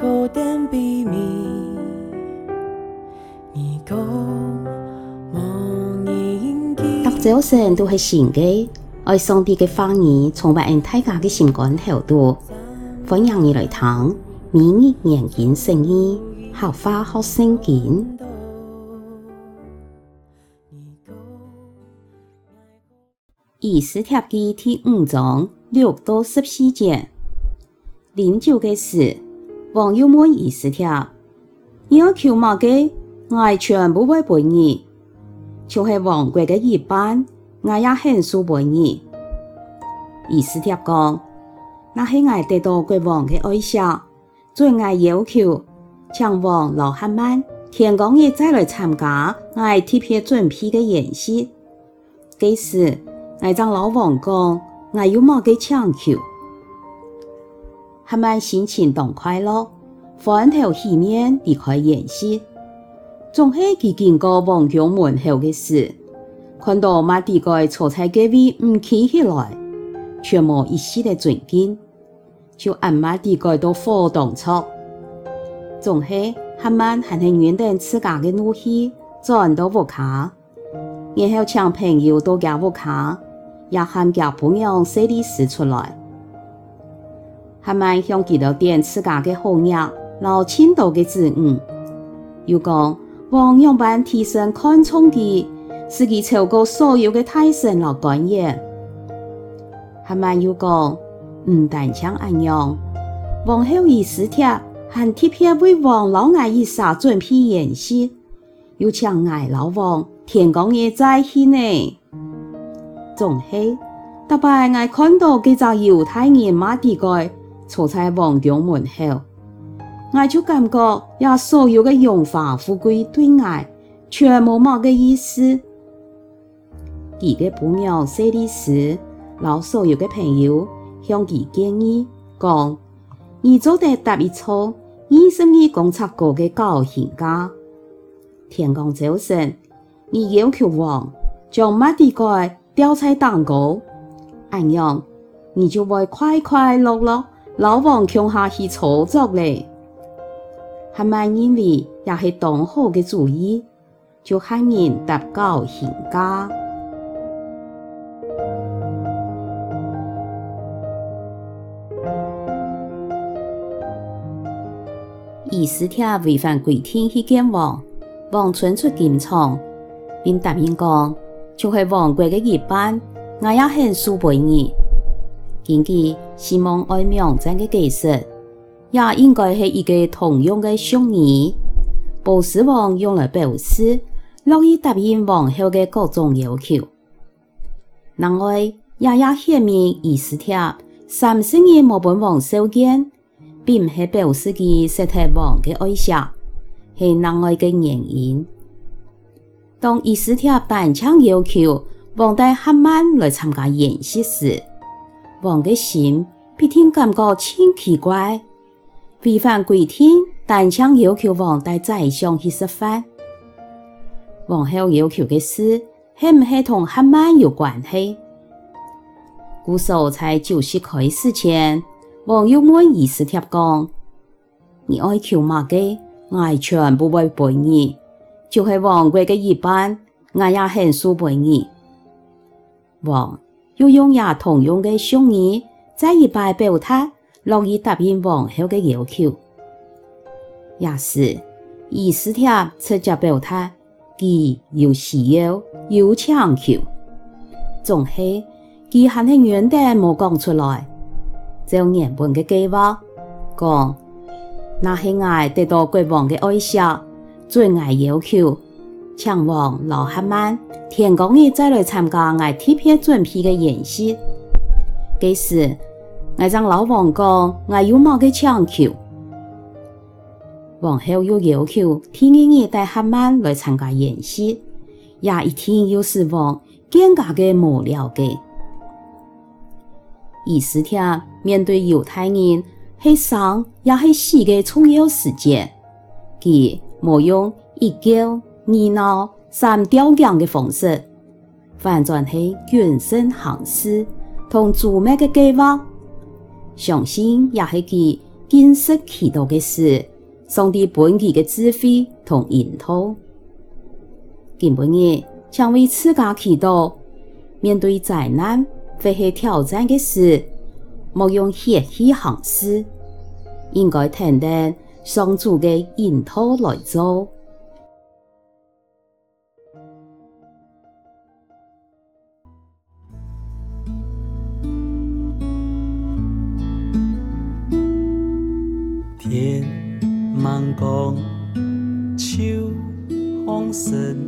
读早晨都是新的，爱上帝的话语，充满大家的心肝头度。欢迎你来听，每日研经圣经，学话学圣经。以斯帖记第五章六到十四节。临终个时，王又问以斯帖：你要求么个？我全部会给你。就是王国的一半，我也很数给你。以斯帖讲：那是我得到国王的爱锡，最我要求，请王留哈曼天公爷再来参加我特别准备的宴席。这时，我将老王讲：我有么个请求？哈曼心情动快乐，欢头喜面离开宴席。总系佢经过王宫门后的时，看到马底盖坐在隔壁唔起起来，全无一丝的尊敬，就按马底盖到火当中。总系哈曼还系原定自家的怒气转到屋卡，然后请朋友到家屋卡，也喊家仆娘塞利斯出来。哈曼向几多点自家的后裔，老千多的子女，又讲。王用般提升看重的，使其超过所有的大臣和官员。哈曼又讲，唔但像安样，王后以斯帖还特别为王老爱以撒准备宴席，又请爱老王天公爷在去呢。总系，特别爱看到几只犹太人马底盖坐在王宫门后。我就感觉，呀，所有的荣华富贵对我全无么个意思。几个朋友塞利斯，老所有的朋友向其建议讲：你做得特别错，你是你公察过的高行家。天公早晨，你要求王将马底盖吊在蛋糕，安样你就会快快乐乐老王穷下去操作嘞。哈曼认为也是当好的主意，就喊人搭高行家。以斯帖违反规定去见王，王传出金疮，并答应讲，就是王国的一半，我也很数给你。根据西蒙爱苗真的解释。也应该是一个通用的术语，波斯王用来表示乐意答应王后的各种要求。另外，也也显明以斯帖三十年没本王受见，并唔系表示佢实体王的爱锡，系另外的原因。当以斯帖单枪要求王带哈曼来参加宴席时，王的心必定感觉真奇怪。违反规定，但请要求王带宰相去吃饭。王后要求的事，系唔系同哈曼有关系？故所在酒席开始前，王又问以斯帖讲：你爱求么个？我全部会给你，就系王国的一半，我也很数给你。王又用也同样的术语，再一摆表态。乐意答应王后的要求，也是以斯帖直接表态，佢有需要有请求，总系佢还是原地冇讲出来，就原本的计划讲，那是我得到国王的爱惜，最爱要求，请王留哈曼天公爷再来参加我特别准备的宴席，这时。我将老王讲，我有么个请求？王后又要求天公爷带哈曼来参加宴席，也一听又是王更加的无聊的。以斯帖面对犹太人是生也是死的重要事件，佢冇用一叫二闹三吊颈的方式，反转是全身行事同周密的计划。相信也是佢见识祈祷嘅事上帝本己嘅智慧同引导。今晡日，请为自家祈祷，面对灾难或是挑战嘅事，莫用血气行事，应该听听上主嘅引导。来做。茫光，秋风深。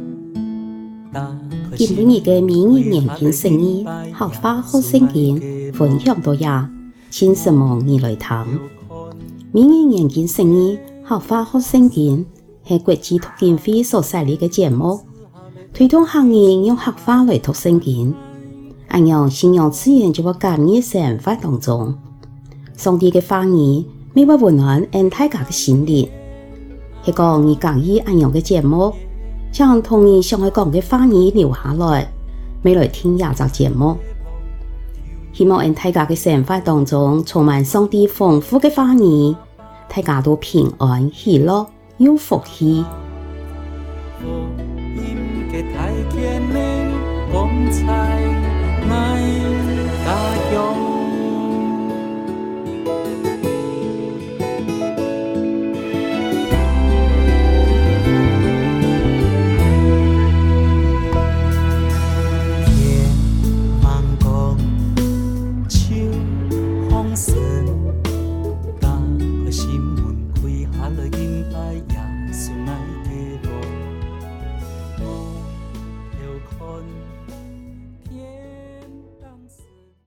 今晡日嘅明日研经圣经，客话学圣经分享到呀，请什么你来听？明日研经圣经，客话学圣经系国际读经会所设立嘅节目，推动行业用客话来读圣经，按样信仰资源就会加入生活当中。上帝嘅话语，每晚温暖俺大家嘅心灵，系讲你讲意按样嘅节目。将同你想要讲嘅话语留下来，未来听亚集节目。希望喺大家嘅生活当中充满上帝丰富嘅话语，大家都平安喜乐有福气。